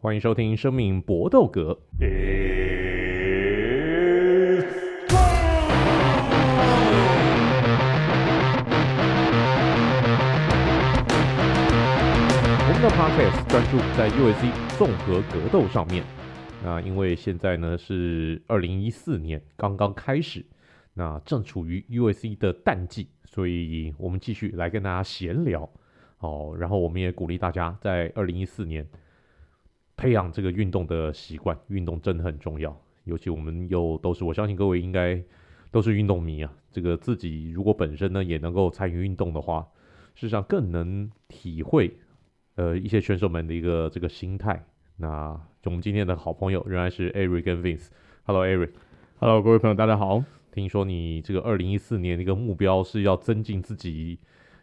欢迎收听《生命搏斗格》。我们的 Podcast 专注在 UFC 综合格斗上面。那因为现在呢是二零一四年刚刚开始，那正处于 UFC 的淡季，所以我们继续来跟大家闲聊。哦，然后我们也鼓励大家在二零一四年。培养这个运动的习惯，运动真的很重要。尤其我们又都是，我相信各位应该都是运动迷啊。这个自己如果本身呢也能够参与运动的话，事实上更能体会呃一些选手们的一个这个心态。那就我们今天的好朋友仍然是 Eric 跟 Vince。Hello，Eric。Hello，各位朋友，大家好。听说你这个二零一四年的一个目标是要增进自己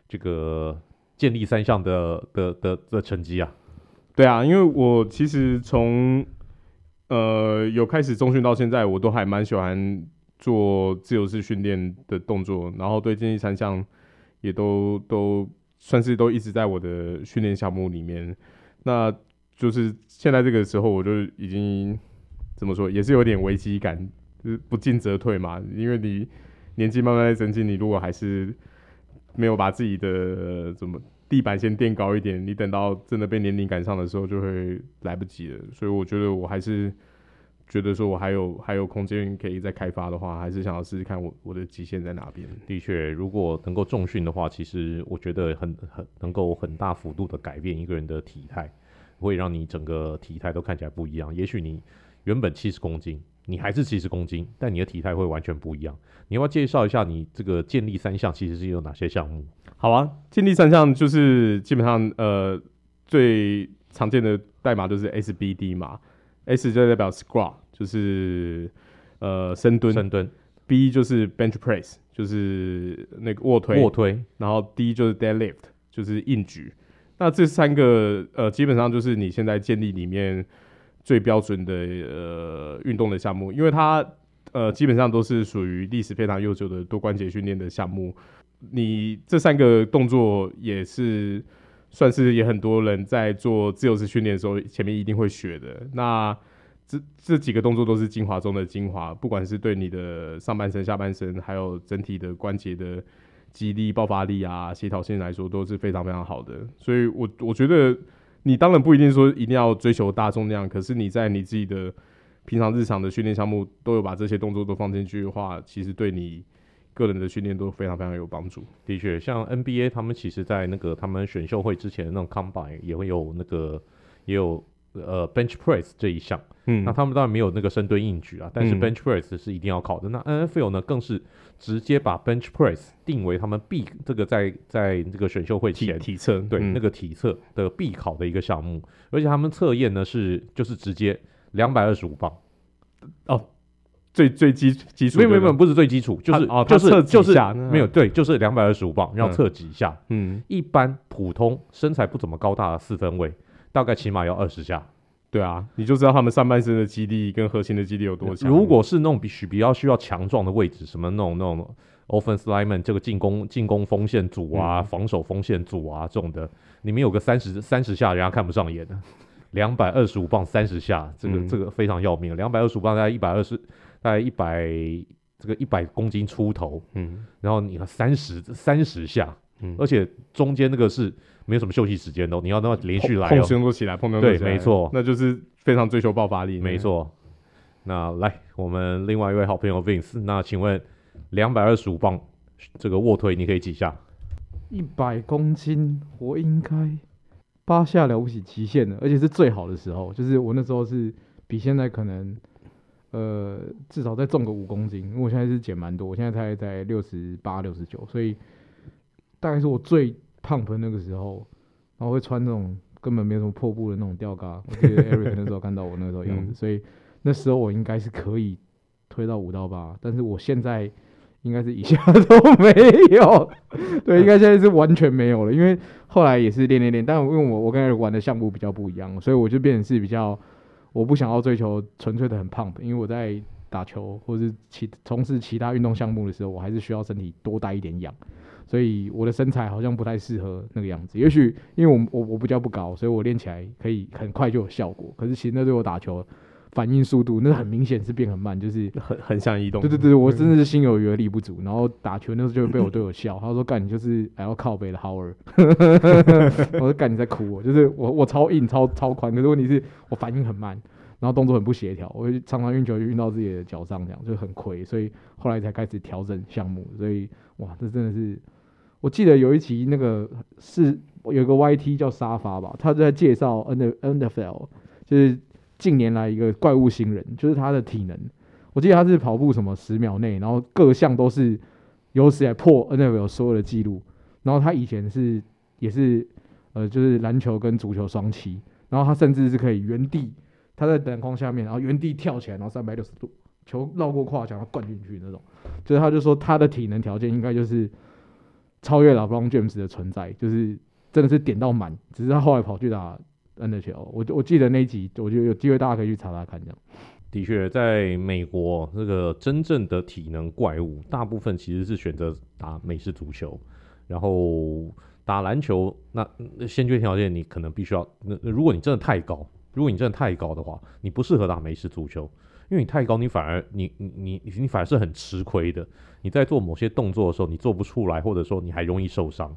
这个健力三项的的的的成绩啊。对啊，因为我其实从呃有开始中训到现在，我都还蛮喜欢做自由式训练的动作，然后对竞技三项也都都算是都一直在我的训练项目里面。那就是现在这个时候，我就已经怎么说，也是有点危机感，就是不进则退嘛。因为你年纪慢慢在增进，你如果还是没有把自己的怎么。地板先垫高一点，你等到真的被年龄赶上的时候，就会来不及了。所以我觉得我还是觉得说，我还有还有空间可以再开发的话，还是想要试试看我我的极限在哪边。的确，如果能够重训的话，其实我觉得很很能够很大幅度的改变一个人的体态，会让你整个体态都看起来不一样。也许你原本七十公斤。你还是七十公斤，但你的体态会完全不一样。你要不要介绍一下你这个健力三项其实是有哪些项目？好啊，健力三项就是基本上呃最常见的代码就是 SBD 嘛，S 就代表 squat 就是呃深蹲，深蹲，B 就是 bench press 就是那个卧推，卧推，然后 D 就是 deadlift 就是硬举。那这三个呃基本上就是你现在健力里面。最标准的呃运动的项目，因为它呃基本上都是属于历史非常悠久的多关节训练的项目。你这三个动作也是算是也很多人在做自由式训练的时候，前面一定会学的。那这这几个动作都是精华中的精华，不管是对你的上半身、下半身，还有整体的关节的肌力、爆发力啊、协调性来说，都是非常非常好的。所以我我觉得。你当然不一定说一定要追求大重量，可是你在你自己的平常日常的训练项目都有把这些动作都放进去的话，其实对你个人的训练都非常非常有帮助。的确，像 NBA 他们其实在那个他们选秀会之前的那种 Combine 也会有那个也有呃 Bench Press 这一项。嗯，那他们当然没有那个深蹲硬举啊，但是 Bench Press 是一定要考的。嗯、那 NFL 呢，更是直接把 Bench Press 定为他们必这个在在这个选秀会前体测对、嗯、那个体测的必考的一个项目，而且他们测验呢是就是直接两百二十五磅。哦，最最基基础没有没有不是最基础，就是哦就是就是没有对，就是两百二十五磅要测几下？嗯，一般普通身材不怎么高大的四分卫，大概起码要二十下。对啊，你就知道他们上半身的肌力跟核心的肌力有多强。如果是那种必须比较需要强壮的位置，什么那种那种 offense lineman 这个进攻进攻锋线组啊，嗯、防守锋线组啊这种的，你们有个三十三十下，人家看不上眼的。两百二十五磅三十下，这个、嗯、这个非常要命。两百二十五磅大概一百二十，大概一百这个一百公斤出头。嗯，然后你看三十三十下，嗯，而且中间那个是。没有什么休息时间的，你要那么连续来、喔，碰胸都起来，碰对，没错，那就是非常追求爆发力，没错。那来，我们另外一位好朋友 Vince，那请问两百二十五磅这个卧推你可以几下？一百公斤，我应该八下了不起极限的，而且是最好的时候，就是我那时候是比现在可能呃至少再重个五公斤，因为我现在是减蛮多，我现在才在六十八、六十九，所以大概是我最。胖的那个时候，然后会穿那种根本没有什么破布的那种吊嘎。我记得 Eric 那时候看到我那时候样子，所以那时候我应该是可以推到五到八，但是我现在应该是一下都没有。对，应该现在是完全没有了，因为后来也是练练练，但因为我我跟 Eric 玩的项目比较不一样，所以我就变成是比较我不想要追求纯粹的很胖，因为我在打球或者是其从事其他运动项目的时候，我还是需要身体多带一点氧。所以我的身材好像不太适合那个样子。也许因为我我我比较不高，所以我练起来可以很快就有效果。可是其实那对我打球反应速度，那很明显是变很慢，就是很很像移动。对对对，我真的是心有余而力不足。然后打球那时候就会被我队友笑，他说：“干你就是还要靠背的 Howard。”我说：“干你在哭我，就是我我超硬超超宽，可是问题是我反应很慢。”然后动作很不协调，我常常运球就运到自己的脚上，这样就很亏，所以后来才开始调整项目。所以哇，这真的是，我记得有一期那个是有个 YT 叫沙发吧，他在介绍 NFL，就是近年来一个怪物新人，就是他的体能。我记得他是跑步什么十秒内，然后各项都是有史来破 NFL 所有的记录。然后他以前是也是呃，就是篮球跟足球双栖，然后他甚至是可以原地。他在篮筐下面，然后原地跳起来，然后三百六十度球绕过跨墙，然后灌进去那种。就是他就说他的体能条件应该就是超越了 Bron James 的存在，就是真的是点到满。只是他后来跑去打 NHL。我我记得那一集，我觉得有机会大家可以去查查看。这样的确，在美国那个真正的体能怪物，大部分其实是选择打美式足球，然后打篮球。那先决条件你可能必须要，那如果你真的太高。如果你真的太高的话，你不适合打美式足球，因为你太高，你反而你你你你反而是很吃亏的。你在做某些动作的时候，你做不出来，或者说你还容易受伤。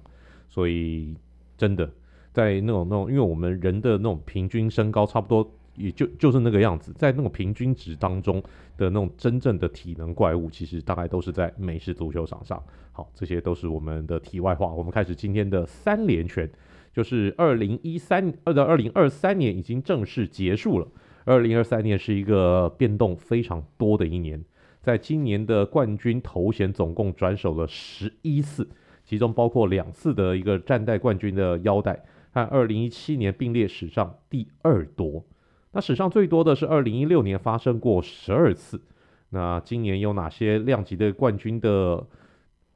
所以真的在那种那种，因为我们人的那种平均身高差不多，也就就是那个样子，在那种平均值当中的那种真正的体能怪物，其实大概都是在美式足球场上。好，这些都是我们的题外话。我们开始今天的三连拳。就是二零一三二到二零二三年已经正式结束了。二零二三年是一个变动非常多的一年，在今年的冠军头衔总共转手了十一次，其中包括两次的一个战代冠军的腰带，和二零一七年并列史上第二多。那史上最多的是二零一六年发生过十二次。那今年有哪些量级的冠军的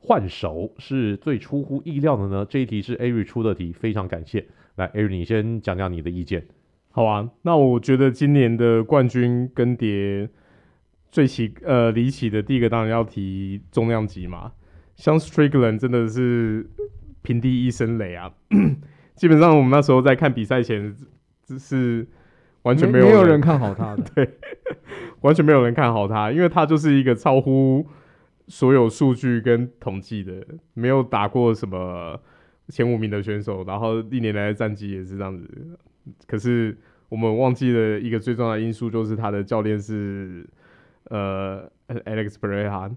换手是最出乎意料的呢？这一题是 Ari 出的题，非常感谢。来，Ari，你先讲讲你的意见。好啊，那我觉得今年的冠军更迭最奇呃离奇的第一个当然要提重量级嘛，像 Strickland 真的是平地一声雷啊！基本上我们那时候在看比赛前，只是完全没有没有人看好他的，对，完全没有人看好他，因为他就是一个超乎。所有数据跟统计的，没有打过什么前五名的选手，然后历年来的战绩也是这样子。可是我们忘记了一个最重要的因素，就是他的教练是呃 Alex Perehan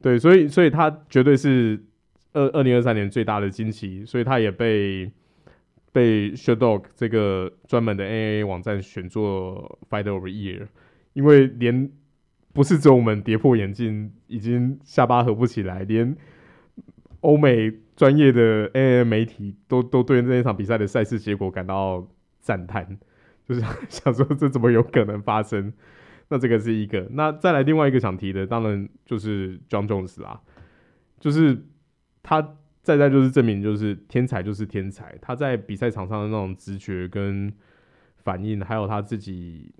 对，所以所以他绝对是二二零二三年最大的惊奇，所以他也被被 Sherdog 这个专门的 NAA 网站选作 Fighter of the Year，因为连。不是只有我们跌破眼镜，已经下巴合不起来，连欧美专业的 AA 媒体都都对这一场比赛的赛事结果感到赞叹，就是想说这怎么有可能发生？那这个是一个，那再来另外一个想提的，当然就是 Jon Jones 啦，就是他再再就是证明，就是天才就是天才，他在比赛场上的那种直觉跟反应，还有他自己。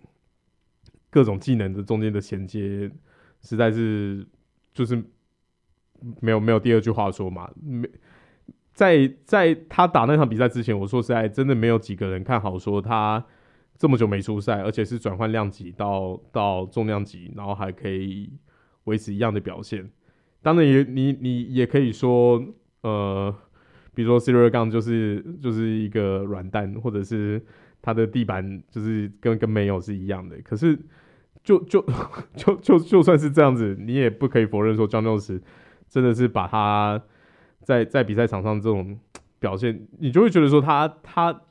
各种技能的中间的衔接，实在是就是没有没有第二句话说嘛。没在在他打那场比赛之前，我说实在真的没有几个人看好说他这么久没出赛，而且是转换量级到到重量级，然后还可以维持一样的表现。当然也你你也可以说，呃，比如说 Ciryl Gane 就是就是一个软蛋，或者是他的地板就是跟跟没有是一样的，可是。就就 就就就算是这样子，你也不可以否认说，Jon Jones 真的是把他在在比赛场上这种表现，你就会觉得说他他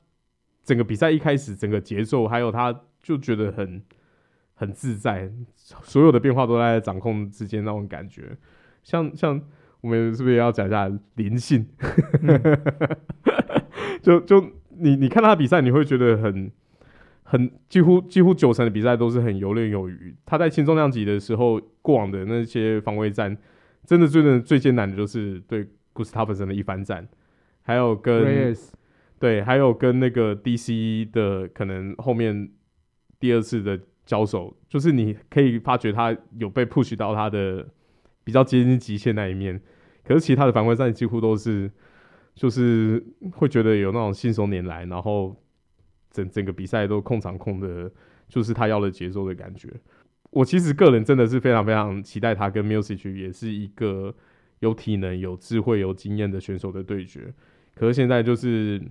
整个比赛一开始整个节奏，还有他就觉得很很自在，所有的变化都在掌控之间那种感觉。像像我们是不是也要讲一下灵性？嗯、就就你你看他比赛，你会觉得很。很几乎几乎九成的比赛都是很游刃有余。他在轻重量级的时候，过往的那些防卫战，真的最的最艰难的就是对 Gustafsson 的一番战，还有跟对，还有跟那个 DC 的可能后面第二次的交手，就是你可以发觉他有被 push 到他的比较接近极限那一面，可是其他的防卫战几乎都是，就是会觉得有那种信手拈来，然后整整个比赛都控场控的，就是他要的节奏的感觉。我其实个人真的是非常非常期待他跟 Music 也是一个有体能、有智慧、有经验的选手的对决。可是现在就是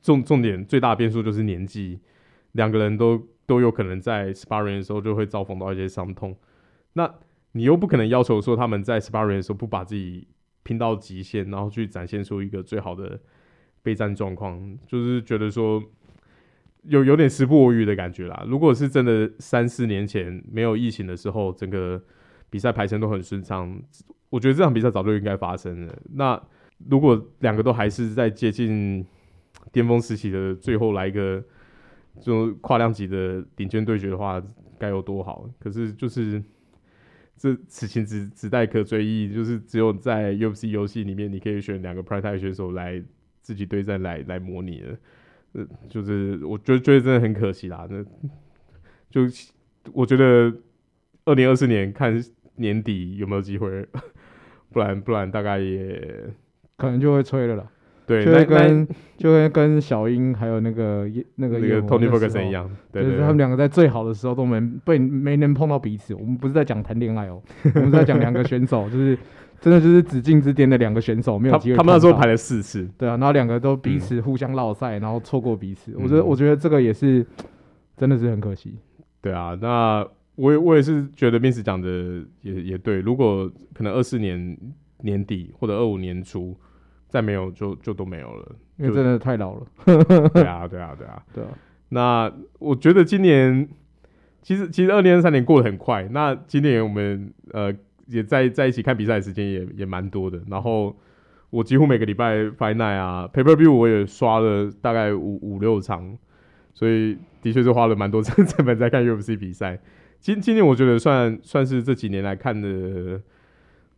重重点最大变数就是年纪，两个人都都有可能在 Sparring 的时候就会遭逢到一些伤痛。那你又不可能要求说他们在 Sparring 的时候不把自己拼到极限，然后去展现出一个最好的备战状况，就是觉得说。有有点时不我与的感觉啦。如果是真的三四年前没有疫情的时候，整个比赛排程都很顺畅，我觉得这场比赛早就应该发生了。那如果两个都还是在接近巅峰时期的最后来一个这种跨量级的顶尖对决的话，该有多好！可是就是这此情只只待可追忆，就是只有在 UFC 游戏里面，你可以选两个 Prime 选手来自己对战来来模拟了。呃，就是我觉得觉得真的很可惜啦。那就我觉得二零二四年看年底有没有机会，不然不然大概也可能就会吹了啦。对，就会跟就会跟小英还有那个那个那个 Tony Ferguson 一样，对对对，就是他们两个在最好的时候都没被没能碰到彼此。我们不是在讲谈恋爱哦，我们在讲两个选手就是。真的就是紫禁之巅的两个选手没有机会。他们那时候排了四次，对啊，然后两个都彼此互相落赛，然后错过彼此。嗯、我觉得，我觉得这个也是真的是很可惜。对啊，那我也我也是觉得 Vince 讲的也也对。如果可能二四年年底或者二五年初再没有，就就都没有了，因为真的太老了。对啊，对啊，对啊，对啊。那我觉得今年其实其实二零二三年过得很快。那今年我们呃。也在在一起看比赛的时间也也蛮多的，然后我几乎每个礼拜 Final 啊，Paper View 我也刷了大概五五六场，所以的确是花了蛮多成成本在看 UFC 比赛。今今年我觉得算算是这几年来看的，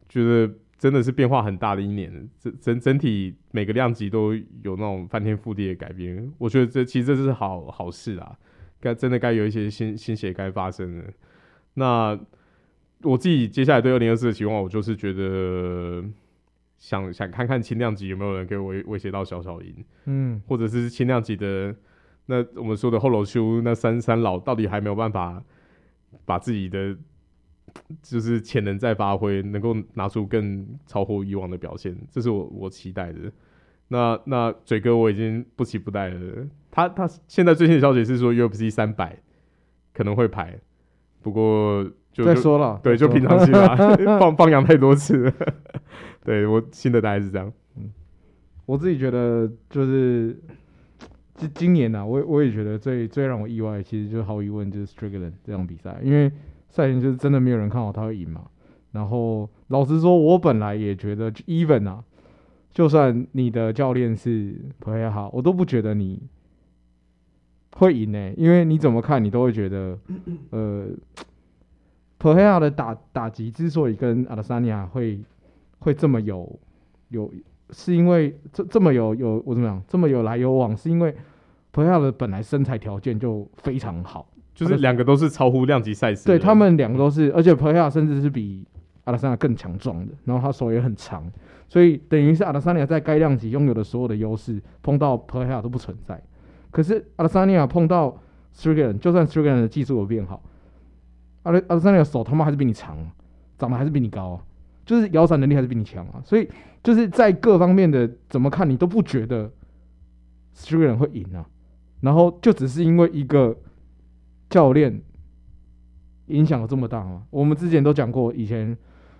觉得真的是变化很大的一年，整整整体每个量级都有那种翻天覆地的改变。我觉得这其实这是好好事啊，该真的该有一些新新血该发生的。那。我自己接下来对二零二四的期望，我就是觉得想想看看轻量级有没有人可以威威胁到小小赢，嗯，或者是轻量级的那我们说的后楼修那三三老到底还没有办法把自己的就是潜能再发挥，能够拿出更超乎以往的表现，这是我我期待的。那那嘴哥我已经不期不待了，他他现在最新的消息是说 UFC 三百可能会排，不过。就再说了，对，就平常心啦，放放羊太多次。对我新的大概是这样。嗯，我自己觉得就是今今年呢、啊，我我也觉得最最让我意外，其实就毫无疑问就是 Strickland 这场比赛，因为赛前就是真的没有人看好他会赢嘛。然后老实说，我本来也觉得 even 啊，就算你的教练是 Pereira，我都不觉得你会赢呢、欸，因为你怎么看你都会觉得呃。普黑亚的打打击之所以跟阿拉萨尼亚会会这么有有，是因为这这么有有我怎么讲这么有来有往，是因为普黑亚的本来身材条件就非常好，就是两个都是超乎量级赛事，对他们两个都是，而且普黑亚甚至是比阿拉萨尼亚更强壮的，然后他手也很长，所以等于是阿拉萨尼亚在该量级拥有的所有的优势，碰到普黑亚都不存在。可是阿拉萨尼亚碰到 Strickland，就算 Strickland 的技术有变好。阿德阿德萨尼亚手他妈还是比你长，长得还是比你高，啊，就是摇伞能力还是比你强啊！所以就是在各方面的怎么看你都不觉得 s t r a n 会赢啊。然后就只是因为一个教练影响了这么大吗？我们之前都讲过，以前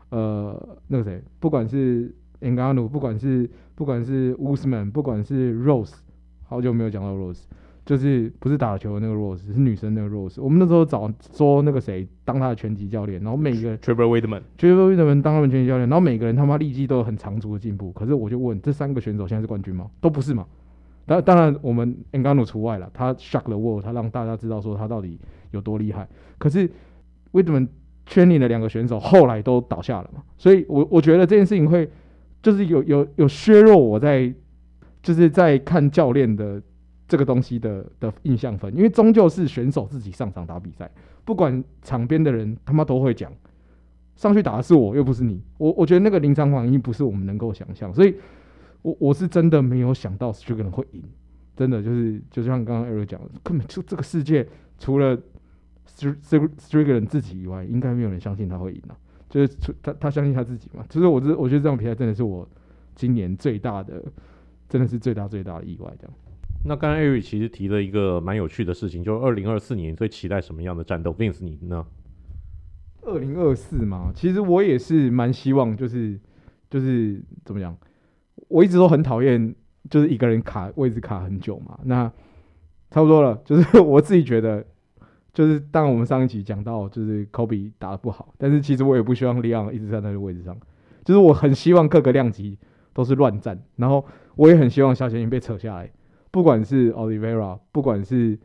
呃那个谁，不管是 Engano，不管是不管是 Usman，不管是 Rose，好久没有讲到 Rose。就是不是打球的那个 Rose，是女生那个 Rose。我们那时候找说那个谁当他的拳击教练，然后每个 Trevor Wittman，Trevor Wittman 当他们拳击教练，然后每个人他妈立即都有很长足的进步。可是我就问，这三个选手现在是冠军吗？都不是嘛。当当然我们 Ngannou 除外了，他 shock the world，他让大家知道说他到底有多厉害。可是 Wittman 圈里的两个选手后来都倒下了嘛，所以我我觉得这件事情会就是有有有削弱我在就是在看教练的。这个东西的的印象分，因为终究是选手自己上场打比赛，不管场边的人他妈都会讲上去打的是我，又不是你。我我觉得那个临场反应不是我们能够想象，所以我我是真的没有想到 Strickland 会赢，真的就是就像刚刚 Eric 讲的，根本就这个世界除了 Strickland 自己以外，应该没有人相信他会赢了，就是他他相信他自己嘛。就是我这我觉得这场比赛真的是我今年最大的，真的是最大最大的意外，这样。那刚刚 Eric 其实提了一个蛮有趣的事情，就是二零二四年最期待什么样的战斗？Vince 你呢？二零二四嘛，其实我也是蛮希望，就是就是怎么讲，我一直都很讨厌，就是一个人卡位置卡很久嘛。那差不多了，就是我自己觉得，就是当然我们上一集讲到，就是 Kobe 打得不好，但是其实我也不希望 Leon 一直站在那个位置上，就是我很希望各个量级都是乱战，然后我也很希望小前赢被扯下来。不管是 Olivera，不管是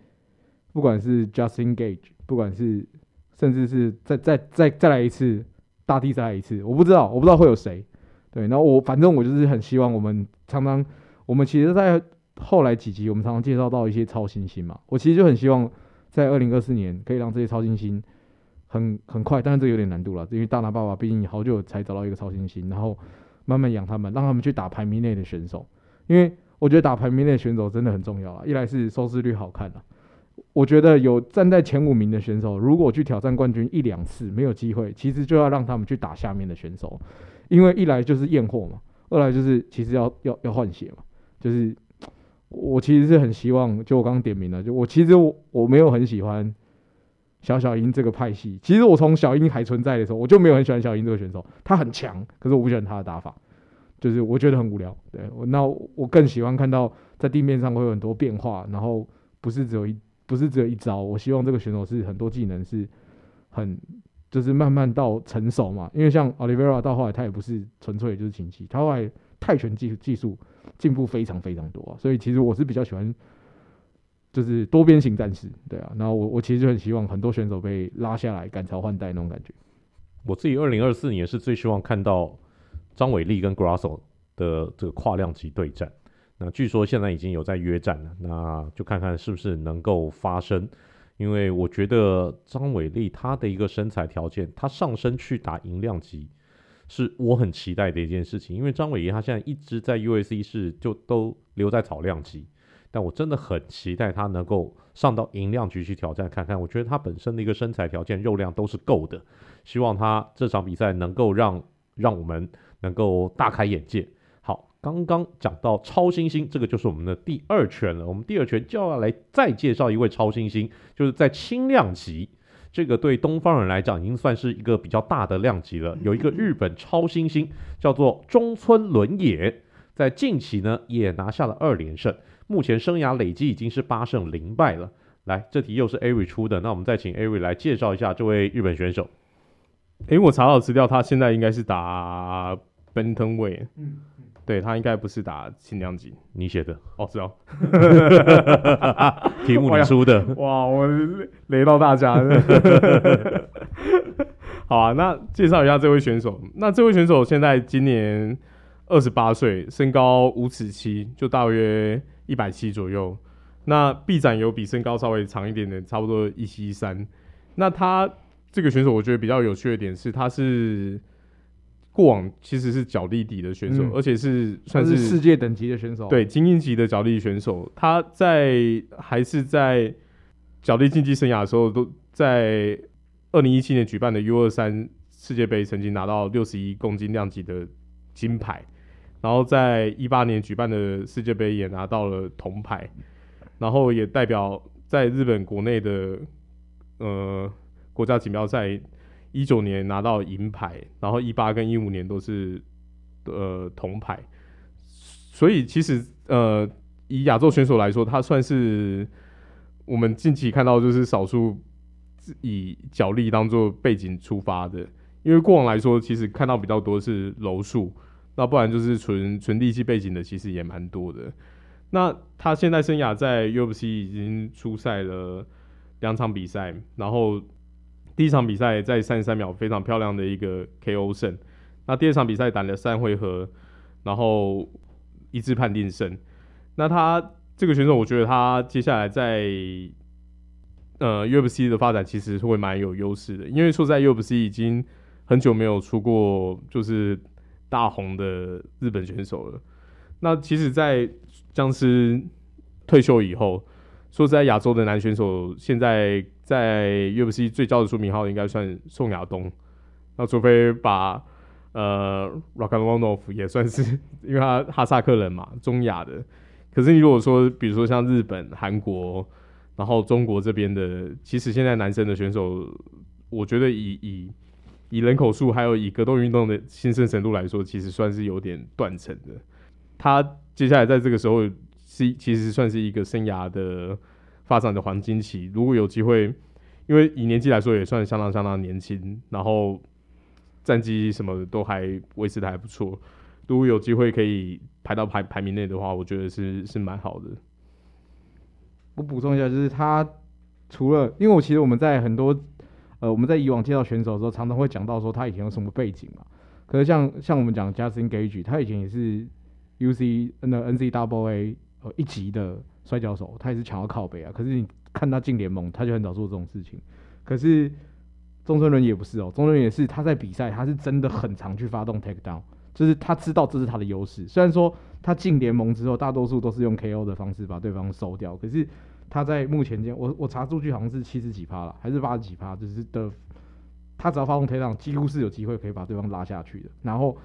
不管是 Justin Gage，不管是甚至是再再再再来一次大地再来一次，我不知道，我不知道会有谁。对，然后我反正我就是很希望我们常常，我们其实，在后来几集我们常常介绍到一些超新星嘛，我其实就很希望在二零二四年可以让这些超新星很很快，但是这有点难度了，因为大拿爸爸毕竟好久才找到一个超新星，然后慢慢养他们，让他们去打排名内的选手，因为。我觉得打排名的选手真的很重要啊！一来是收视率好看啊，我觉得有站在前五名的选手，如果去挑战冠军一两次没有机会，其实就要让他们去打下面的选手，因为一来就是验货嘛，二来就是其实要要要换血嘛。就是我其实是很希望，就我刚刚点名了，就我其实我我没有很喜欢小小英这个派系。其实我从小英还存在的时候，我就没有很喜欢小英这个选手，他很强，可是我不喜欢他的打法。就是我觉得很无聊，对，我那我更喜欢看到在地面上会有很多变化，然后不是只有一不是只有一招。我希望这个选手是很多技能是很就是慢慢到成熟嘛，因为像 Olivera 到后来他也不是纯粹就是擒技，他后来泰拳技技术进步非常非常多啊，所以其实我是比较喜欢就是多边形战士，对啊，然后我我其实就很希望很多选手被拉下来赶潮换代那种感觉。我自己二零二四年是最希望看到。张伟丽跟 Grasso 的这个跨量级对战，那据说现在已经有在约战了，那就看看是不是能够发生。因为我觉得张伟丽他的一个身材条件，他上身去打银量级，是我很期待的一件事情。因为张伟丽他现在一直在 USC 是就都留在草量级，但我真的很期待他能够上到银量级去挑战看看。我觉得他本身的一个身材条件、肉量都是够的，希望他这场比赛能够让让我们。能够大开眼界。好，刚刚讲到超新星，这个就是我们的第二圈了。我们第二圈就要来再介绍一位超新星，就是在轻量级，这个对东方人来讲已经算是一个比较大的量级了。有一个日本超新星叫做中村伦也，在近期呢也拿下了二连胜，目前生涯累计已经是八胜零败了。来，这题又是 Ari 出的，那我们再请 Ari 来介绍一下这位日本选手。诶，我查到资料，他现在应该是打 Bantamweight，嗯，对，他应该不是打轻量级。你写的？哦，是哦，题目你出的。哇，我雷到大家。好啊，那介绍一下这位选手。那这位选手现在今年二十八岁，身高五尺七，就大约一百七左右。那臂展有比身高稍微长一点的，差不多一七一三。那他。这个选手我觉得比较有趣的点是，他是过往其实是脚力底的选手，嗯、而且是算是，是世界等级的选手，对，精英级的脚力选手。他在还是在脚力竞技生涯的时候，都在二零一七年举办的 U 二三世界杯曾经拿到六十一公斤量级的金牌，然后在一八年举办的世界杯也拿到了铜牌，然后也代表在日本国内的呃。国家锦标赛一九年拿到银牌，然后一八跟一五年都是呃铜牌，所以其实呃以亚洲选手来说，他算是我们近期看到就是少数以角力当做背景出发的，因为过往来说其实看到比较多是柔术，那不然就是纯纯力气背景的，其实也蛮多的。那他现在生涯在 UFC 已经出赛了两场比赛，然后。第一场比赛在三十三秒非常漂亮的一个 KO 胜，那第二场比赛打了三回合，然后一致判定胜。那他这个选手，我觉得他接下来在呃 UFC 的发展其实会蛮有优势的，因为说在 UFC 已经很久没有出过就是大红的日本选手了。那其实，在僵尸退休以后，说实在，亚洲的男选手现在在 UFC 最叫得出名号，应该算宋亚东。那除非把呃 Rakhmonov 也算是，因为他哈萨克人嘛，中亚的。可是你如果说，比如说像日本、韩国，然后中国这边的，其实现在男生的选手，我觉得以以以人口数，还有以格斗运动的兴盛程度来说，其实算是有点断层的。他接下来在这个时候是其实算是一个生涯的发展的黄金期。如果有机会，因为以年纪来说也算相当相当年轻，然后战绩什么的都还维持的还不错。如果有机会可以排到排排名内的话，我觉得是是蛮好的。我补充一下，就是他除了，因为我其实我们在很多呃我们在以往介绍选手的时候，常常会讲到说他以前有什么背景嘛。可是像像我们讲 Justin Gage，他以前也是。U C 那 N C Double A 呃一级的摔跤手，他也是抢到靠北啊。可是你看他进联盟，他就很少做这种事情。可是中村伦也不是哦，中村伦也是他在比赛，他是真的很常去发动 take down，就是他知道这是他的优势。虽然说他进联盟之后，大多数都是用 K O 的方式把对方收掉，可是他在目前间，我我查数据好像是七十几趴了，还是八十几趴，就是的，他只要发动 take down，几乎是有机会可以把对方拉下去的。然后。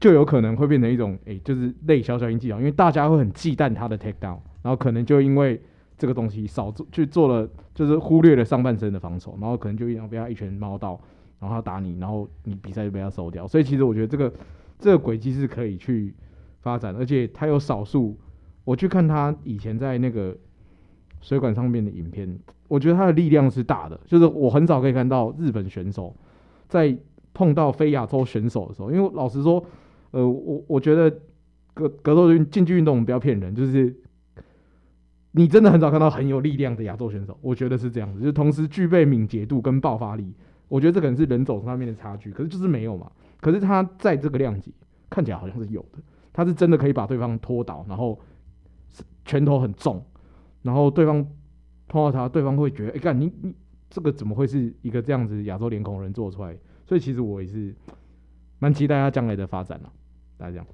就有可能会变成一种，诶、就是类小小鹰技巧，因为大家会很忌惮他的 take down，然后可能就因为这个东西少做去做了，就是忽略了上半身的防守，然后可能就一样被他一拳猫到，然后他打你，然后你比赛就被他收掉。所以其实我觉得这个这个轨迹是可以去发展，而且他有少数，我去看他以前在那个水管上面的影片，我觉得他的力量是大的，就是我很少可以看到日本选手在碰到非亚洲选手的时候，因为老实说。呃，我我觉得格格斗运竞技运动不要骗人，就是你真的很少看到很有力量的亚洲选手，我觉得是这样子，就同时具备敏捷度跟爆发力，我觉得这可能是人种上面的差距，可是就是没有嘛。可是他在这个量级看起来好像是有的，他是真的可以把对方拖倒，然后拳头很重，然后对方碰到他，对方会觉得，哎、欸，干你你这个怎么会是一个这样子亚洲脸孔人做出来？所以其实我也是。蛮期待他将来的发展了，大家。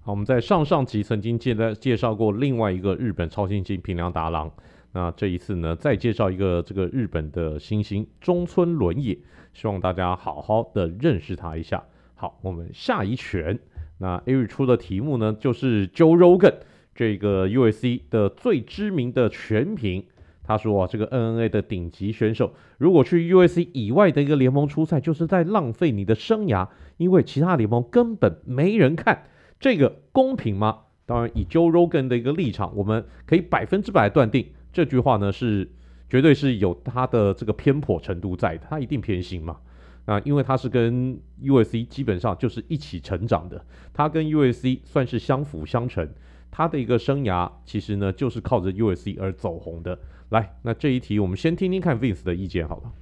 好，我们在上上集曾经介绍介绍过另外一个日本超新星平良达郎，那这一次呢，再介绍一个这个日本的新星中村伦也，希望大家好好的认识他一下。好，我们下一拳，那 Ari 出的题目呢，就是 Joe Rogan 这个 u s c 的最知名的全屏。他说啊，这个 NNA 的顶级选手，如果去 UFC 以外的一个联盟出赛，就是在浪费你的生涯，因为其他联盟根本没人看。这个公平吗？当然，以 Joe Rogan 的一个立场，我们可以百分之百断定这句话呢是绝对是有他的这个偏颇程度在的，他一定偏心嘛。啊，因为他是跟 UFC 基本上就是一起成长的，他跟 UFC 算是相辅相成，他的一个生涯其实呢就是靠着 UFC 而走红的。来，那这一题我们先听听看 Vince 的意见好了。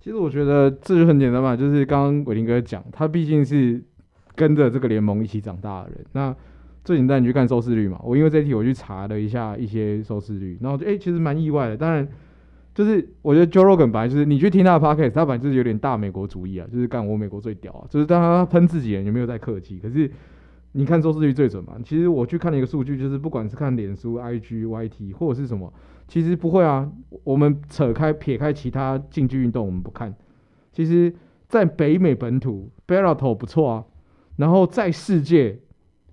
其实我觉得这就很简单嘛，就是刚刚伟霆哥讲，他毕竟是跟着这个联盟一起长大的人。那最简单，你去看收视率嘛。我因为这一题我去查了一下一些收视率，然后就哎、其实蛮意外的。当然，就是我觉得 Joe Rogan 本来就是你去听他的 Podcast，他本来就是有点大美国主义啊，就是干我美国最屌啊，就是当他喷自己人有没有在客气？可是你看收视率最准嘛。其实我去看了一个数据，就是不管是看脸书、IG、YT 或者是什么。其实不会啊，我们扯开撇开其他竞技运动，我们不看。其实，在北美本土 b e l l a t o 不错啊。然后在世界，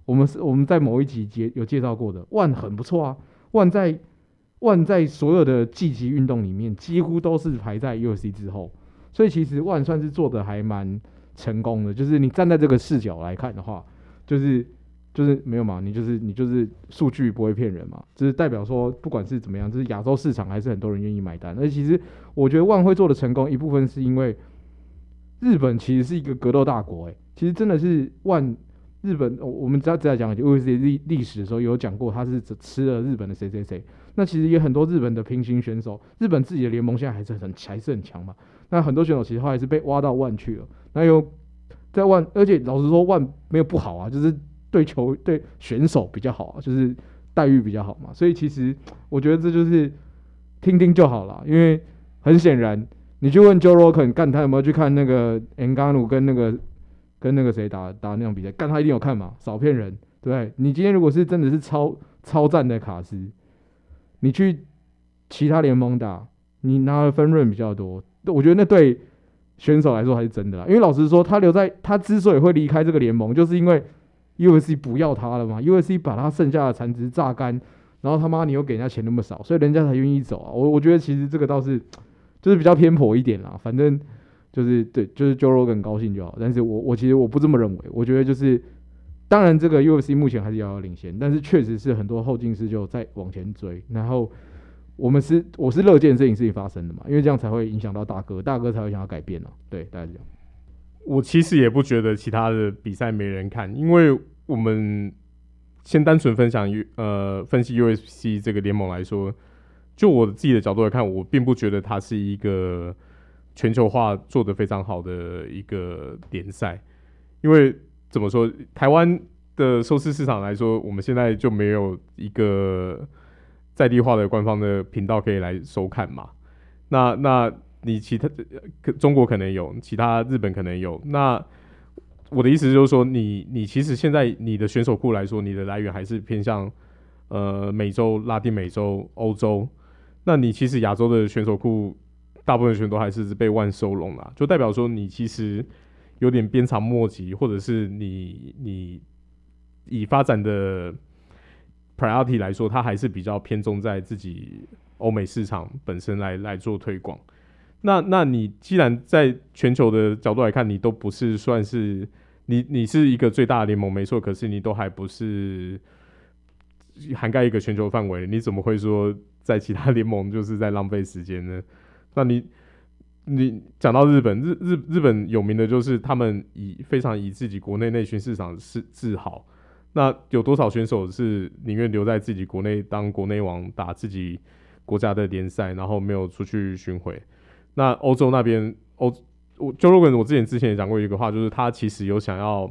我们是我们在某一集介有介绍过的，ONE 很不错啊。ONE 在 ONE 在所有的竞技运动里面，几乎都是排在 UFC 之后。所以其实 ONE 算是做的还蛮成功的。就是你站在这个视角来看的话，就是。就是没有嘛，你就是你就是数据不会骗人嘛，就是代表说不管是怎么样，就是亚洲市场还是很多人愿意买单。而其实我觉得 ONE 会做的成功一部分是因为日本其实是一个格斗大国，诶，其实真的是万日本，我们只要再讲 UFC 历历史的时候有讲过，他是吃了日本的谁谁谁。那其实也很多日本的平行选手，日本自己的联盟现在还是很还是很强嘛。那很多选手其实后来是被挖到万去了，那有在万而且老实说万没有不好啊，就是。对球对选手比较好，就是待遇比较好嘛，所以其实我觉得这就是听听就好了，因为很显然，你去问 Joe Rogan，干他有没有去看那个 n g a n u 跟那个跟那个谁打打那场比赛？干他一定有看嘛，少骗人，对不对？你今天如果是真的是超超赞的卡斯，你去其他联盟打，你拿的分润比较多，我觉得那对选手来说还是真的啦。因为老实说，他留在他之所以会离开这个联盟，就是因为 UFC 不要他了嘛，UFC 把他剩下的残值榨干，然后他妈你又给人家钱那么少，所以人家才愿意走啊。我我觉得其实这个倒是。就是比较偏颇一点啦，反正就是对，就是 Joe Rogan 高兴就好。但是我我其实我不这么认为，我觉得就是，当然这个 UFC 目前还是遥遥领先，但是确实是很多后进势就在往前追。然后我们是我是乐见这件事情发生的嘛，因为这样才会影响到大哥，大哥才会想要改变了。对，大家这样。我其实也不觉得其他的比赛没人看，因为我们先单纯分享 U 呃分析 U S C 这个联盟来说。就我自己的角度来看，我并不觉得它是一个全球化做得非常好的一个联赛，因为怎么说，台湾的收视市场来说，我们现在就没有一个在地化的官方的频道可以来收看嘛。那那你其他可中国可能有，其他日本可能有。那我的意思就是说，你你其实现在你的选手库来说，你的来源还是偏向呃美洲、拉丁美洲、欧洲。那你其实亚洲的选手库，大部分选手都还是被万收拢了，就代表说你其实有点鞭长莫及，或者是你你以发展的 priority 来说，它还是比较偏重在自己欧美市场本身来来做推广。那那你既然在全球的角度来看，你都不是算是你你是一个最大的联盟没错，可是你都还不是涵盖一个全球范围，你怎么会说？在其他联盟就是在浪费时间呢。那你你讲到日本，日日日本有名的就是他们以非常以自己国内内训市场是自豪。那有多少选手是宁愿留在自己国内当国内王，打自己国家的联赛，然后没有出去巡回？那欧洲那边欧我 Joe Rogan 我之前之前也讲过一个话，就是他其实有想要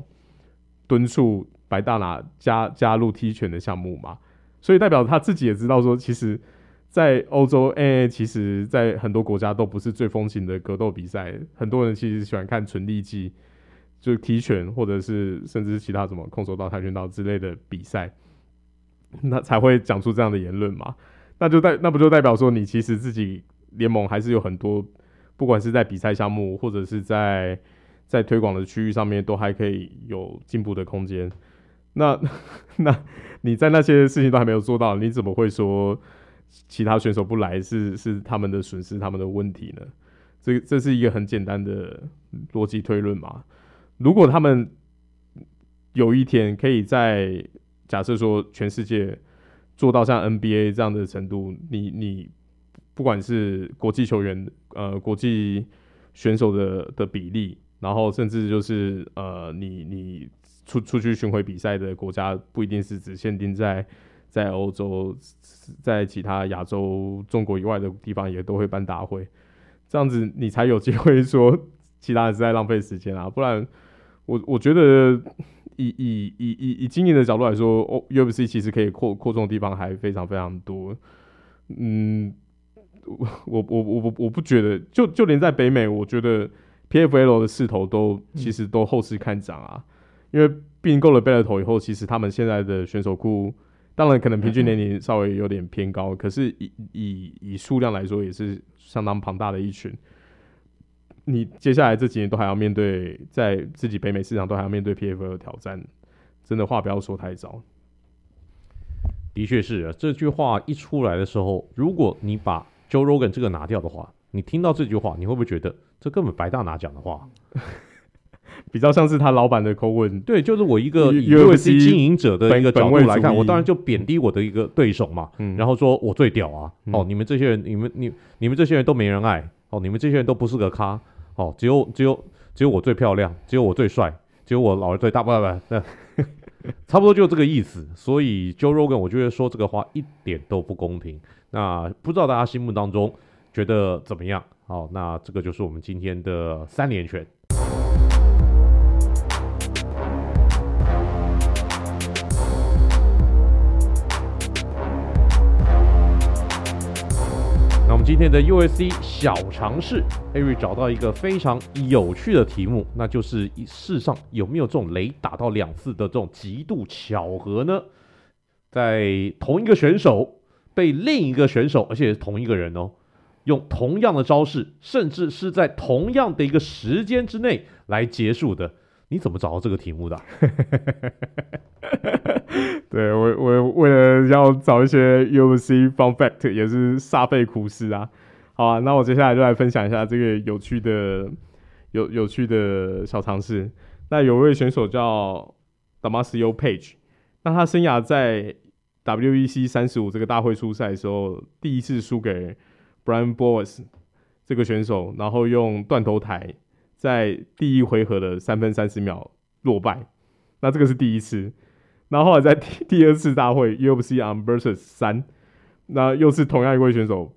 敦促白大拿加加入踢拳的项目嘛，所以代表他自己也知道说，其实。在欧洲，AA 其实，在很多国家都不是最风行的格斗比赛。很多人其实喜欢看纯利技，就踢拳，或者是甚至其他什么空手道、跆拳道之类的比赛，那才会讲出这样的言论嘛。那就代那不就代表说，你其实自己联盟还是有很多，不管是在比赛项目，或者是在在推广的区域上面，都还可以有进步的空间。那 那你在那些事情都还没有做到，你怎么会说？其他选手不来是是他们的损失，他们的问题呢？这这是一个很简单的逻辑推论嘛。如果他们有一天可以在假设说全世界做到像 NBA 这样的程度，你你不管是国际球员呃国际选手的的比例，然后甚至就是呃你你出出去巡回比赛的国家不一定是只限定在。在欧洲，在其他亚洲、中国以外的地方也都会办大会，这样子你才有机会说其他人是在浪费时间啊！不然我，我觉得以以以以以经营的角度来说，哦，UFC 其实可以扩扩充的地方还非常非常多。嗯，我我我我我不觉得，就就连在北美，我觉得 PFL 的势头都其实都后市看涨啊，因为并购了 Bellator 以后，其实他们现在的选手库。当然，可能平均年龄稍微有点偏高，可是以以以数量来说，也是相当庞大的一群。你接下来这几年都还要面对，在自己北美市场都还要面对 PFL 的挑战，真的话不要说太早。的确是啊，这句话一出来的时候，如果你把 Joe Rogan 这个拿掉的话，你听到这句话，你会不会觉得这根本白大拿讲的话？比较像是他老板的口吻，对，就是我一个 UFC 经营者的一个角度来看，我当然就贬低我的一个对手嘛，嗯、然后说我最屌啊，嗯、哦，你们这些人，你们你你们这些人都没人爱，哦，你们这些人都不是个咖，哦，只有只有只有我最漂亮，只有我最帅，只有我老二最大，不不不，差不多就这个意思。所以 Joe Rogan 我觉得说这个话一点都不公平。那不知道大家心目当中觉得怎么样？好，那这个就是我们今天的三连拳。今天的 USC 小常识，Eric 找到一个非常有趣的题目，那就是世上有没有这种雷打到两次的这种极度巧合呢？在同一个选手被另一个选手，而且是同一个人哦，用同样的招式，甚至是在同样的一个时间之内来结束的。你怎么找到这个题目的啊？对，我我为了要找一些 UFC fun fact，也是煞费苦思啊。好啊，那我接下来就来分享一下这个有趣的、有有趣的小常识。那有位选手叫 Damasio Page，那他生涯在 WEC 三十五这个大会初赛的时候，第一次输给 Brian Boas 这个选手，然后用断头台。在第一回合的三分三十秒落败，那这个是第一次。然后来在第 第二次大会 UFC on versus 三，那又是同样一位选手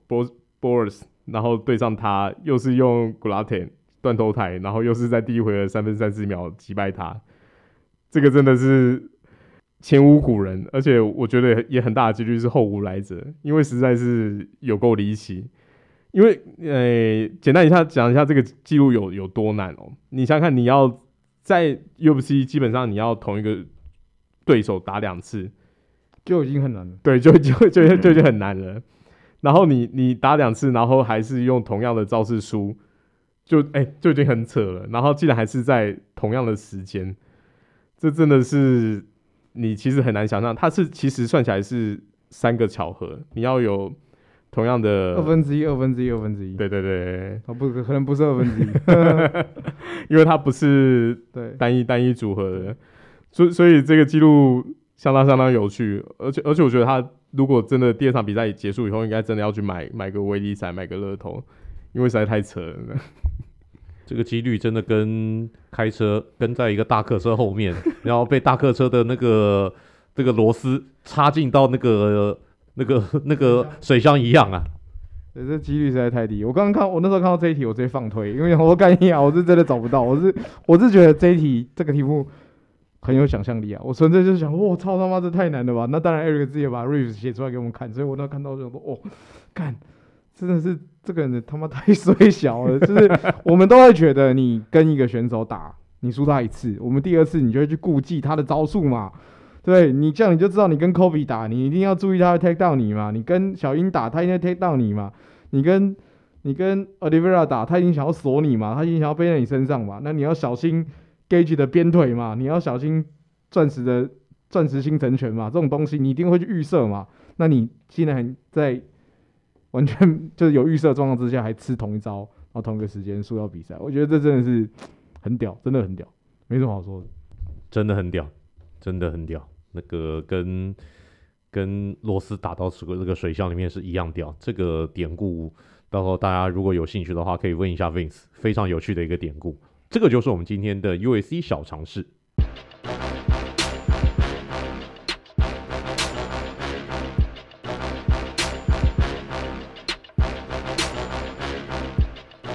Boris，然后对上他又是用 g l a t i n 断头台，然后又是在第一回合三分三十秒击败他。这个真的是前无古人，而且我觉得也很大的几率是后无来者，因为实在是有够离奇。因为呃，简单一下讲一下这个记录有有多难哦。你想想看，你要在 UFC 基本上你要同一个对手打两次，就已经很难了。对，就就就就已经很难了。然后你你打两次，然后还是用同样的招式输，就哎就已经很扯了。然后竟然还是在同样的时间，这真的是你其实很难想象。它是其实算起来是三个巧合，你要有。同样的二分之一，二分之一，二分之一。对对对，哦不，可能不是二分之一，因为它不是对单一单一组合的，所所以这个记录相当相当有趣，而且而且我觉得他如果真的第二场比赛结束以后，应该真的要去买买个威力赛，买个乐透，因为实在太扯了。这个几率真的跟开车跟在一个大客车后面，然后被大客车的那个这个螺丝插进到那个。那个 那个水箱一样啊，对，这几率实在太低。我刚刚看，我那时候看到这一题，我直接放推，因为我干你啊，我是真的找不到。我是我是觉得这一题这个题目很有想象力啊，我纯粹就是想，我操他妈这太难了吧？那当然，Eric 自己把 Reeves 写出来给我们看，所以我那看到就说，哦，干，真的是这个人他妈太 衰小了。就是我们都会觉得，你跟一个选手打，你输他一次，我们第二次你就会去顾忌他的招数嘛。对你这样你就知道，你跟 Kobe 打，你一定要注意他会 take 到你嘛。你跟小鹰打，他应该 take 到你嘛。你跟你跟 Olivera 打，他已经想要锁你嘛，他已经想要背在你身上嘛。那你要小心 Gage 的鞭腿嘛，你要小心钻石的钻石星辰拳嘛。这种东西你一定会去预设嘛。那你现在还在完全 就是有预设状况之下，还吃同一招，然后同一个时间输掉比赛，我觉得这真的是很屌，真的很屌，没什么好说的，真的很屌，真的很屌。那个跟跟螺丝打到这个这个水箱里面是一样屌，这个典故到时候大家如果有兴趣的话，可以问一下 Vince，非常有趣的一个典故。这个就是我们今天的 USC 小尝试。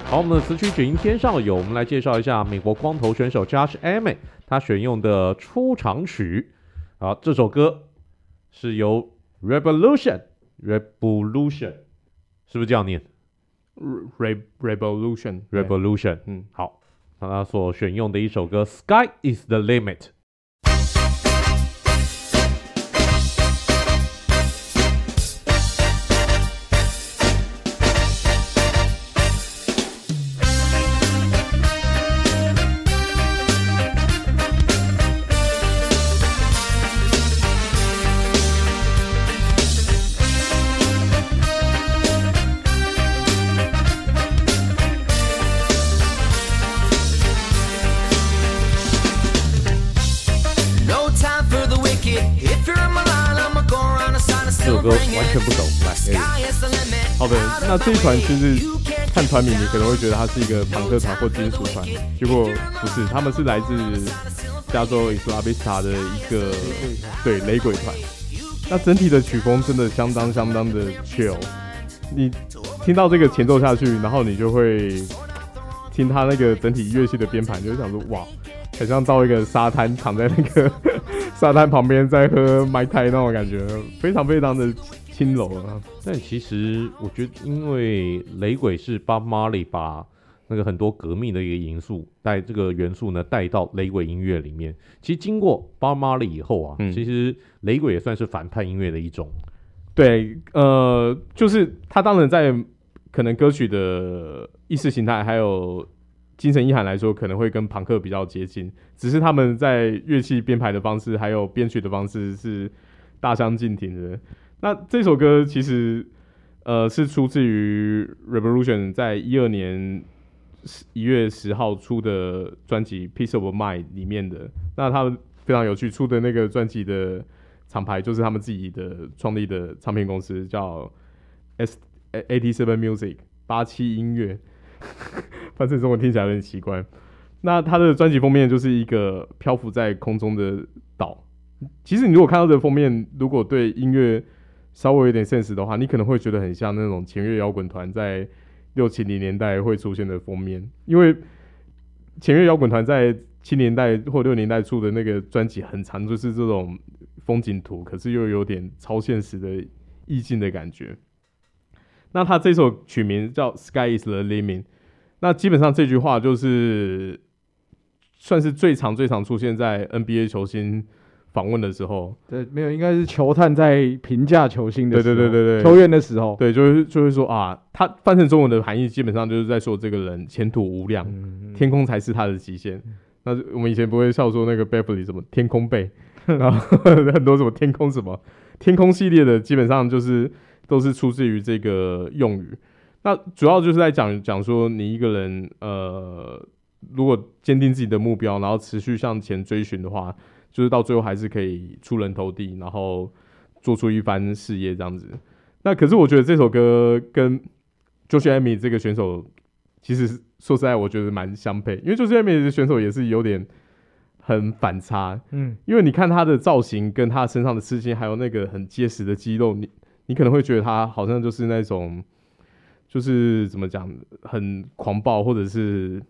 好，我们的词曲只应天上有，我们来介绍一下美国光头选手 Josh Emmett，他选用的出场曲。好，这首歌是由 Revolution Revolution 是不是这样念？Re Revolution Revolution，嗯，好，他所选用的一首歌 Sky is the limit。那这一团其实看团名，你可能会觉得它是一个朋克团或金属团，结果不是，他们是来自加州伊斯拉贝斯塔的一个对雷鬼团。那整体的曲风真的相当相当的 chill，你听到这个前奏下去，然后你就会听他那个整体乐器的编排，就会想说哇，很像到一个沙滩，躺在那个 沙滩旁边在喝 Mai Tai 那种感觉，非常非常的轻柔啊。但其实我觉得，因为雷鬼是 Bob Marley 把那个很多革命的一个因素带这个元素呢带到雷鬼音乐里面。其实经过 Bob Marley 以后啊，嗯、其实雷鬼也算是反叛音乐的一种。对，呃，就是他当然在可能歌曲的意识形态还有精神意涵来说，可能会跟朋克比较接近，只是他们在乐器编排的方式还有编曲的方式是大相径庭的。那这首歌其实呃是出自于 Revolution 在一二年一月十号出的专辑《Piece of Mind》里面的。那他们非常有趣，出的那个专辑的。厂牌就是他们自己的创立的唱片公司，叫 S Eighty Seven Music 八七音乐，反正中文听起来有点奇怪。那他的专辑封面就是一个漂浮在空中的岛。其实你如果看到这个封面，如果对音乐稍微有点现实的话，你可能会觉得很像那种前卫摇滚团在六七零年代会出现的封面，因为前卫摇滚团在七年代或六年代出的那个专辑很长，就是这种。风景图，可是又有点超现实的意境的感觉。那他这首曲名叫《Sky Is the Limit》，那基本上这句话就是算是最常、最常出现在 NBA 球星访问的时候。对，没有，应该是球探在评价球星的时候，对对对对对，球员的时候，对，就是就是说啊，他翻成中文的含义基本上就是在说这个人前途无量，嗯嗯，天空才是他的极限。那我们以前不会笑说那个 Beverly 什么天空贝。然后很多什么天空什么天空系列的，基本上就是都是出自于这个用语。那主要就是在讲讲说，你一个人呃，如果坚定自己的目标，然后持续向前追寻的话，就是到最后还是可以出人头地，然后做出一番事业这样子。那可是我觉得这首歌跟 Josh Emmett 这个选手，其实说实在，我觉得蛮相配，因为 Josh Emmett 的选手也是有点。很反差，嗯，因为你看他的造型，跟他身上的刺青，还有那个很结实的肌肉，你你可能会觉得他好像就是那种，就是怎么讲，很狂暴，或者是，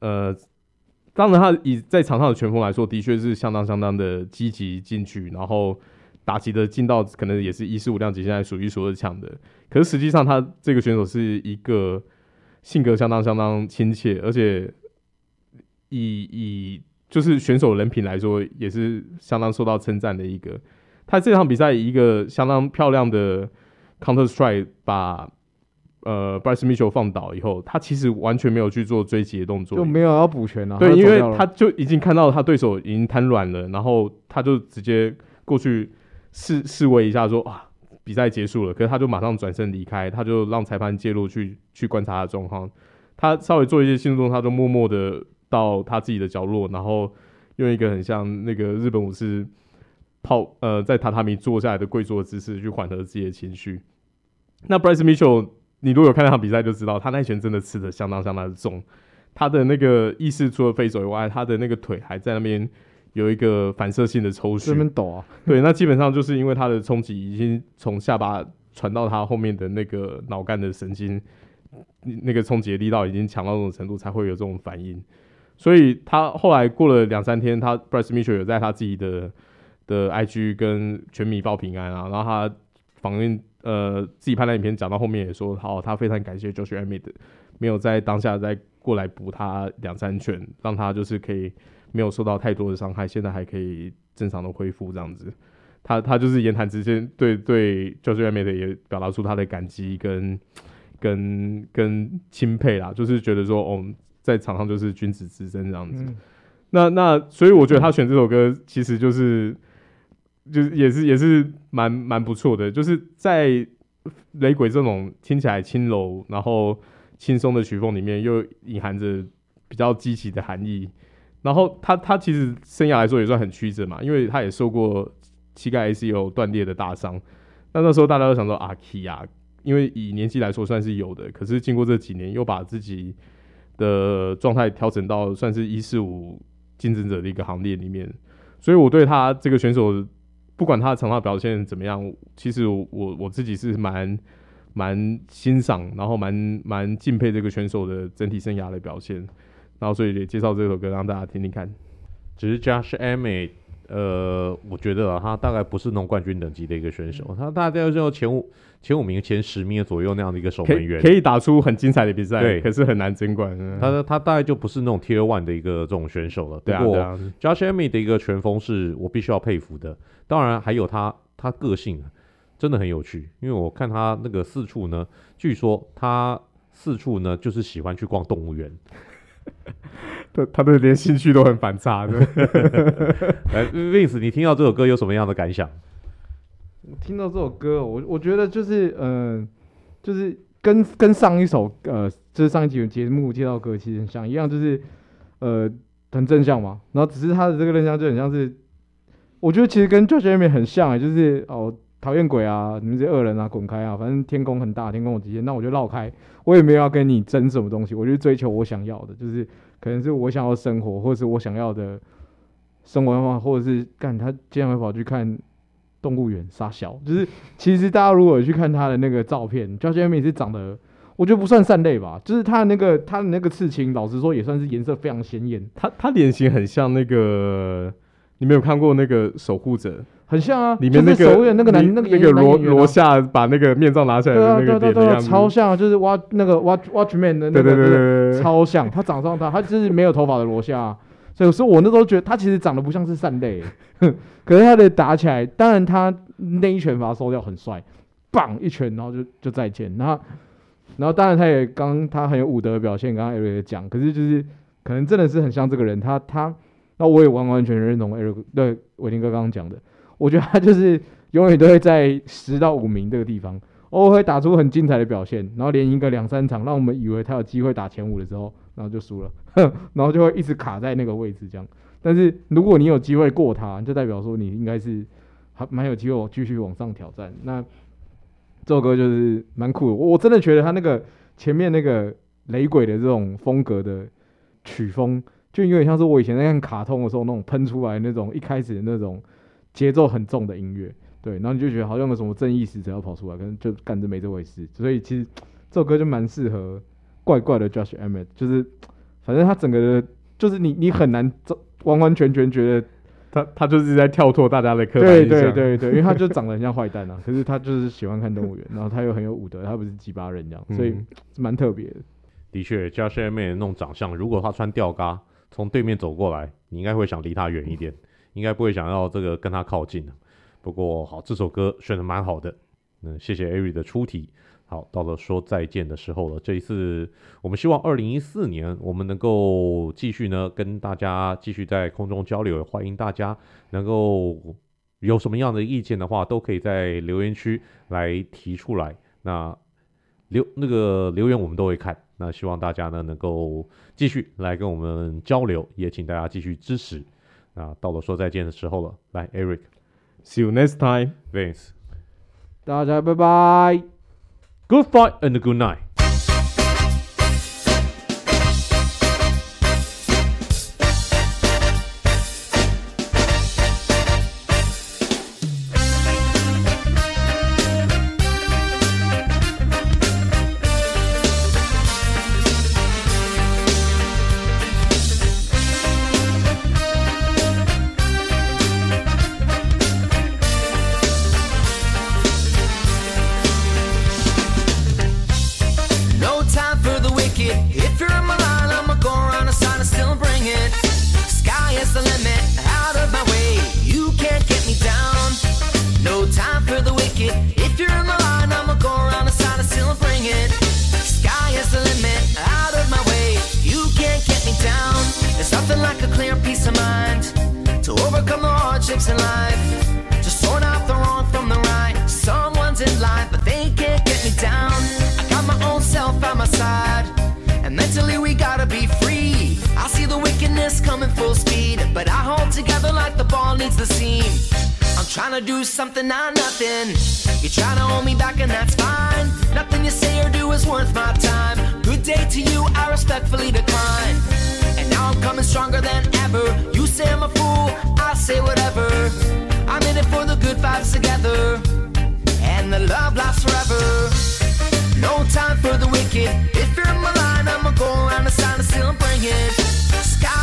呃，当然他以在场上的拳风来说，的确是相当相当的积极进取，然后打击的劲道可能也是一四五量级现在数一数二强的。可是实际上，他这个选手是一个性格相当相当亲切，而且以以。就是选手人品来说，也是相当受到称赞的一个。他这场比赛一个相当漂亮的 counter strike 把呃 Bryce Mitchell 放倒以后，他其实完全没有去做追击的动作，就没有要补拳啊。对，因为他就已经看到他对手已经瘫软了，然后他就直接过去示示威一下说，说啊，比赛结束了。可是他就马上转身离开，他就让裁判介入去去观察他的状况。他稍微做一些轻动作，他就默默的。到他自己的角落，然后用一个很像那个日本武士泡呃在榻榻米坐下来的跪坐姿势去缓和自己的情绪。那 Bryce Mitchell，你如果有看那场比赛就知道，他那拳真的刺得相当相当的重。他的那个意识除了飞走以外，他的那个腿还在那边有一个反射性的抽搐，这边抖啊。对，那基本上就是因为他的冲击已经从下巴传到他后面的那个脑干的神经，那个冲击力道已经强到这种程度，才会有这种反应。所以他后来过了两三天，他 Bryce Mitchell 有在他自己的的 IG 跟全米报平安啊，然后他访问呃自己拍的影片讲到后面也说，好，他非常感谢 Josh Emmett 没有在当下再过来补他两三拳，让他就是可以没有受到太多的伤害，现在还可以正常的恢复这样子。他他就是言谈之间对对 Josh Emmett 也表达出他的感激跟跟跟钦佩啦，就是觉得说哦。在场上就是君子之争这样子，嗯、那那所以我觉得他选这首歌其实就是就是也是也是蛮蛮不错的，就是在雷鬼这种听起来轻柔然后轻松的曲风里面，又隐含着比较积极的含义。然后他他其实生涯来说也算很曲折嘛，因为他也受过膝盖 ACL 断裂的大伤。那那时候大家都想说阿 Key 啊，因为以年纪来说算是有的，可是经过这几年又把自己的状态调整到算是一四五竞争者的一个行列里面，所以我对他这个选手，不管他的长发表现怎么样，其实我我自己是蛮蛮欣赏，然后蛮蛮敬佩这个选手的整体生涯的表现，然后所以也介绍这首歌让大家听听看。只是 Josh Emmett，呃，我觉得啊，他大概不是那种冠军等级的一个选手，他大概就前五、前五名、前十名左右那样的一个守门员，可以，打出很精彩的比赛，对，可是很难争冠。他他大概就不是那种 Tier One 的一个这种选手了。对啊，对啊。Josh Emmett 的一个拳风是我必须要佩服的，当然还有他他个性真的很有趣，因为我看他那个四处呢，据说他四处呢就是喜欢去逛动物园。他他的连兴趣都很反差的。来，Vince，你听到这首歌有什么样的感想？听到这首歌，我我觉得就是嗯、呃，就是跟跟上一首呃，就是上一集的节目介绍歌其实很像一样，就是呃很正向嘛。然后只是他的这个正向就很像是，我觉得其实跟 Josh Emmett 很像，就是哦讨厌鬼啊，你们这些恶人啊，滚开啊！反正天空很大，天空有极限，那我就绕开。我也没有要跟你争什么东西，我就追求我想要的，就是可能是我想要生活，或者是我想要的生活方法，或者是干他竟然会跑去看动物园杀小，就是 其实大家如果去看他的那个照片，Josh Emmett 是长得我觉得不算善类吧，就是他的那个他的那个刺青，老实说也算是颜色非常鲜艳，他他脸型很像那个，你没有看过那个守护者？很像啊，里面那个那个男那个那个罗罗夏把那个面罩拿下来的那个脸的样子，超像，就是 watch 那个 watch Watchman 的那个，对对对，超像。他长上他，他就是没有头发的罗夏，所以说我那时候觉得他其实长得不像是善类，可是他的打起来，当然他那一拳把他收掉很帅，棒一拳，然后就就再见。然后然后当然他也刚他很有武德的表现，刚刚 Eric 讲，可是就是可能真的是很像这个人，他他那我也完完全全认同 Eric 对伟霆哥刚刚讲的。我觉得他就是永远都会在十到五名这个地方，偶尔会打出很精彩的表现，然后连赢个两三场，让我们以为他有机会打前五的时候，然后就输了，然后就会一直卡在那个位置这样。但是如果你有机会过他，就代表说你应该是还蛮有机会继续往上挑战。那这首歌就是蛮酷的，我真的觉得他那个前面那个雷鬼的这种风格的曲风，就有点像是我以前在看卡通的时候那种喷出来那种一开始的那种。节奏很重的音乐，对，然后你就觉得好像有什么正义使者要跑出来，可能就干着没这回事。所以其实这首歌就蛮适合怪怪的 Josh Emmett，就是反正他整个的，就是你你很难完完全全觉得他他就是在跳脱大家的刻板印象。对对对对，因为他就长得很像坏蛋啊，可是他就是喜欢看动物园，然后他又很有武德，他不是鸡巴人这样，所以蛮特别的。的确，Josh Emmett 那种长相，如果他穿吊嘎从对面走过来，你应该会想离他远一点。应该不会想要这个跟他靠近的，不过好，这首歌选的蛮好的，嗯，谢谢 Eric 的出题。好，到了说再见的时候了。这一次，我们希望二零一四年我们能够继续呢跟大家继续在空中交流，欢迎大家能够有什么样的意见的话，都可以在留言区来提出来。那留那个留言我们都会看。那希望大家呢能够继续来跟我们交流，也请大家继续支持。啊，到了说再见的时候了。来，Eric，See you next time，Vince，大家拜拜，Good fight and good night。the limit, out of my way. You can't get me down. No time for the wicked. If you're in my line, I'ma go around the side and still bring it. Sky is the limit, out of my way. You can't get me down. There's nothing like a clear peace of mind to overcome the hardships in life. madness coming full speed, but I hold together like the ball needs the seam. I'm trying to do something, not nothing. You're trying to hold me back, and that's fine. Nothing you say or do is worth my time. Good day to you, I respectfully decline. And now I'm coming stronger than ever. You say I'm a fool, I say whatever. I'm in it for the good vibes together, and the love lasts forever. No time for the wicked. If you're in my line, I'ma go around the sign and still bring it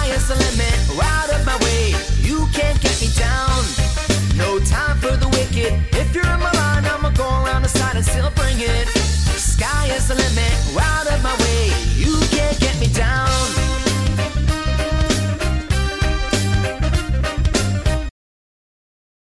sky's the limit, out of my way. You can't get me down. No time for the wicked. If you're in my line, I'ma go around the side and still bring it. Sky is the limit,